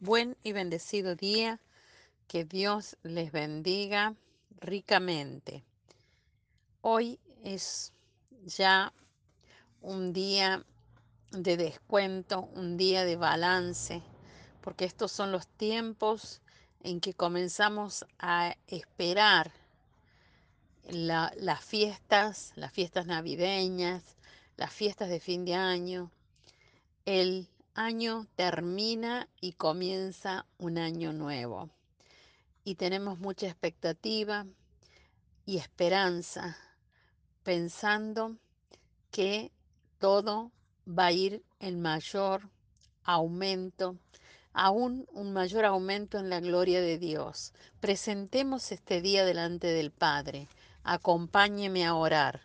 Buen y bendecido día. Que Dios les bendiga ricamente. Hoy es ya un día de descuento, un día de balance, porque estos son los tiempos en que comenzamos a esperar las fiestas, las fiestas navideñas, las fiestas de fin de año, el año termina y comienza un año nuevo. Y tenemos mucha expectativa y esperanza pensando que todo va a ir en mayor aumento, aún un mayor aumento en la gloria de Dios. Presentemos este día delante del Padre. Acompáñeme a orar.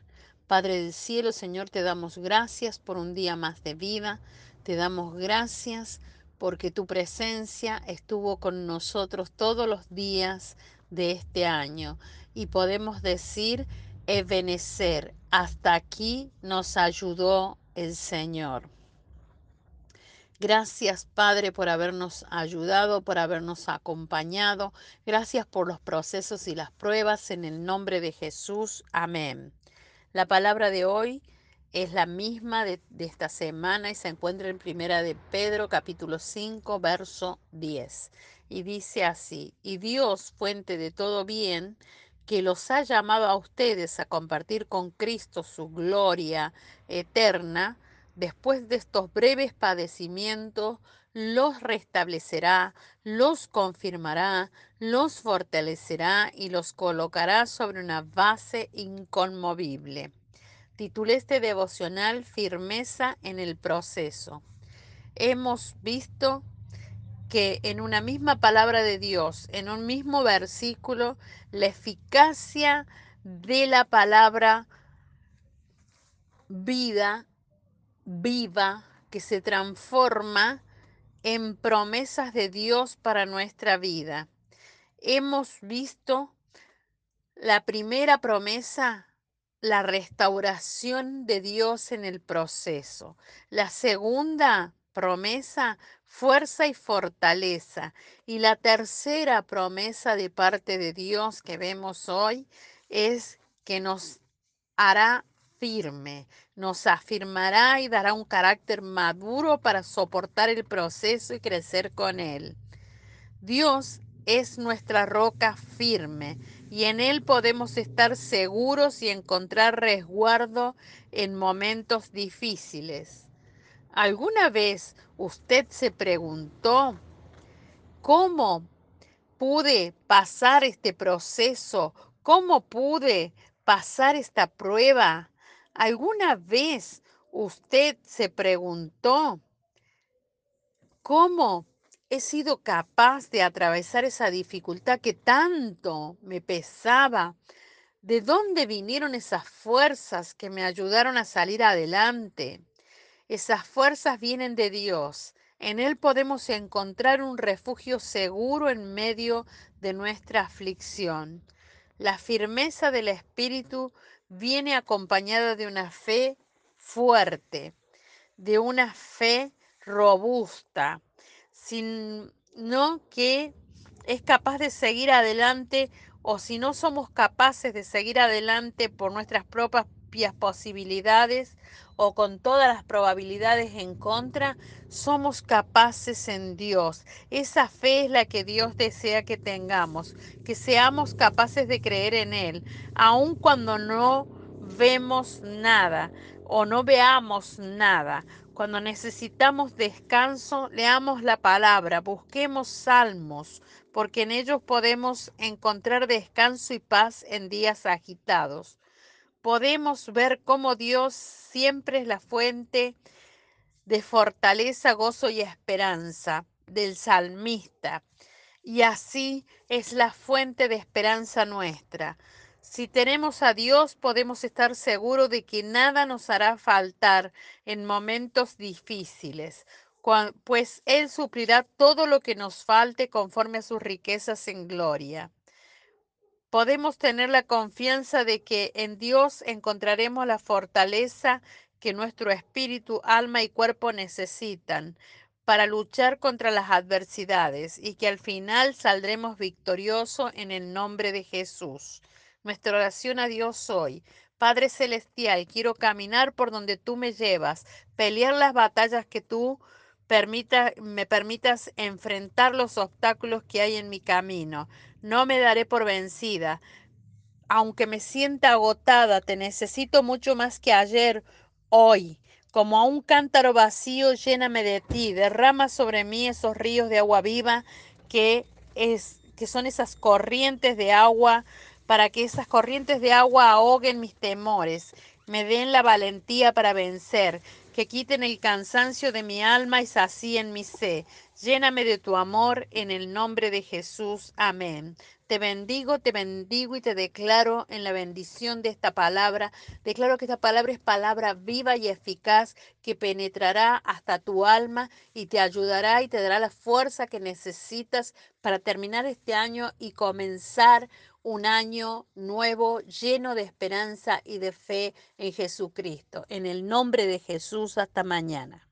Padre del cielo, Señor, te damos gracias por un día más de vida. Te damos gracias porque tu presencia estuvo con nosotros todos los días de este año y podemos decir, Ebenecer, hasta aquí nos ayudó el Señor. Gracias, Padre, por habernos ayudado, por habernos acompañado. Gracias por los procesos y las pruebas. En el nombre de Jesús. Amén. La palabra de hoy es la misma de, esta semana y se encuentra en Primera de Pedro capítulo 5 verso 10. Y dice así, y Dios, fuente de todo bien, que los ha llamado a ustedes a compartir con Cristo su gloria eterna, después de estos breves padecimientos, los restablecerá, los confirmará, los fortalecerá y los colocará sobre una base inconmovible titulé este devocional Firmeza en el proceso. Hemos visto que en una misma palabra de Dios, en un mismo versículo, la eficacia de la palabra vida, viva, que se transforma en promesas de Dios para nuestra vida. Hemos visto la primera promesa la restauración de Dios en el proceso. La segunda promesa, fuerza y fortaleza. Y la tercera promesa de parte de Dios que vemos hoy es que nos hará firme, nos afirmará y dará un carácter maduro para soportar el proceso y crecer con él. Dios es nuestra roca firme y en Él podemos estar seguros y encontrar resguardo en momentos difíciles. ¿Alguna vez usted se preguntó cómo pude pasar este proceso? ¿Cómo pude pasar esta prueba? ¿Alguna vez usted se preguntó cómo he sido capaz de atravesar esa dificultad que tanto me pesaba? ¿De dónde vinieron esas fuerzas que me ayudaron a salir adelante? Esas fuerzas vienen de Dios. En Él podemos encontrar un refugio seguro en medio de nuestra aflicción. La firmeza del Espíritu viene acompañada de una fe fuerte, de una fe robusta, sino que es capaz de seguir adelante o si no somos capaces de seguir adelante por nuestras propias posibilidades o con todas las probabilidades en contra, somos capaces en Dios. Esa fe es la que Dios desea que tengamos, que seamos capaces de creer en Él, aun cuando no vemos nada o no veamos nada. Cuando necesitamos descanso, leamos la palabra, busquemos salmos, porque en ellos podemos encontrar descanso y paz en días agitados. Podemos ver cómo Dios siempre es la fuente de fortaleza, gozo y esperanza del salmista. Y así es la fuente de esperanza nuestra. Si tenemos a Dios, podemos estar seguros de que nada nos hará faltar en momentos difíciles, pues Él suplirá todo lo que nos falte conforme a sus riquezas en gloria. Podemos tener la confianza de que en Dios encontraremos la fortaleza que nuestro espíritu, alma y cuerpo necesitan para luchar contra las adversidades y que al final saldremos victoriosos en el nombre de Jesús. Nuestra oración a Dios hoy. Padre Celestial, quiero caminar por donde tú me llevas, pelear las batallas que tú permita, me permitas enfrentar los obstáculos que hay en mi camino. No me daré por vencida. Aunque me sienta agotada, te necesito mucho más que ayer, hoy. Como a un cántaro vacío, lléname de ti. Derrama sobre mí esos ríos de agua viva que, es, que son esas corrientes de agua, para que esas corrientes de agua ahoguen mis temores, me den la valentía para vencer, que quiten el cansancio de mi alma y sacíen mi sed. Lléname de tu amor en el nombre de Jesús. Amén. Te bendigo, te bendigo y te declaro en la bendición de esta palabra. Declaro que esta palabra es palabra viva y eficaz que penetrará hasta tu alma y te ayudará y te dará la fuerza que necesitas para terminar este año y comenzar un año nuevo lleno de esperanza y de fe en Jesucristo. En el nombre de Jesús, hasta mañana.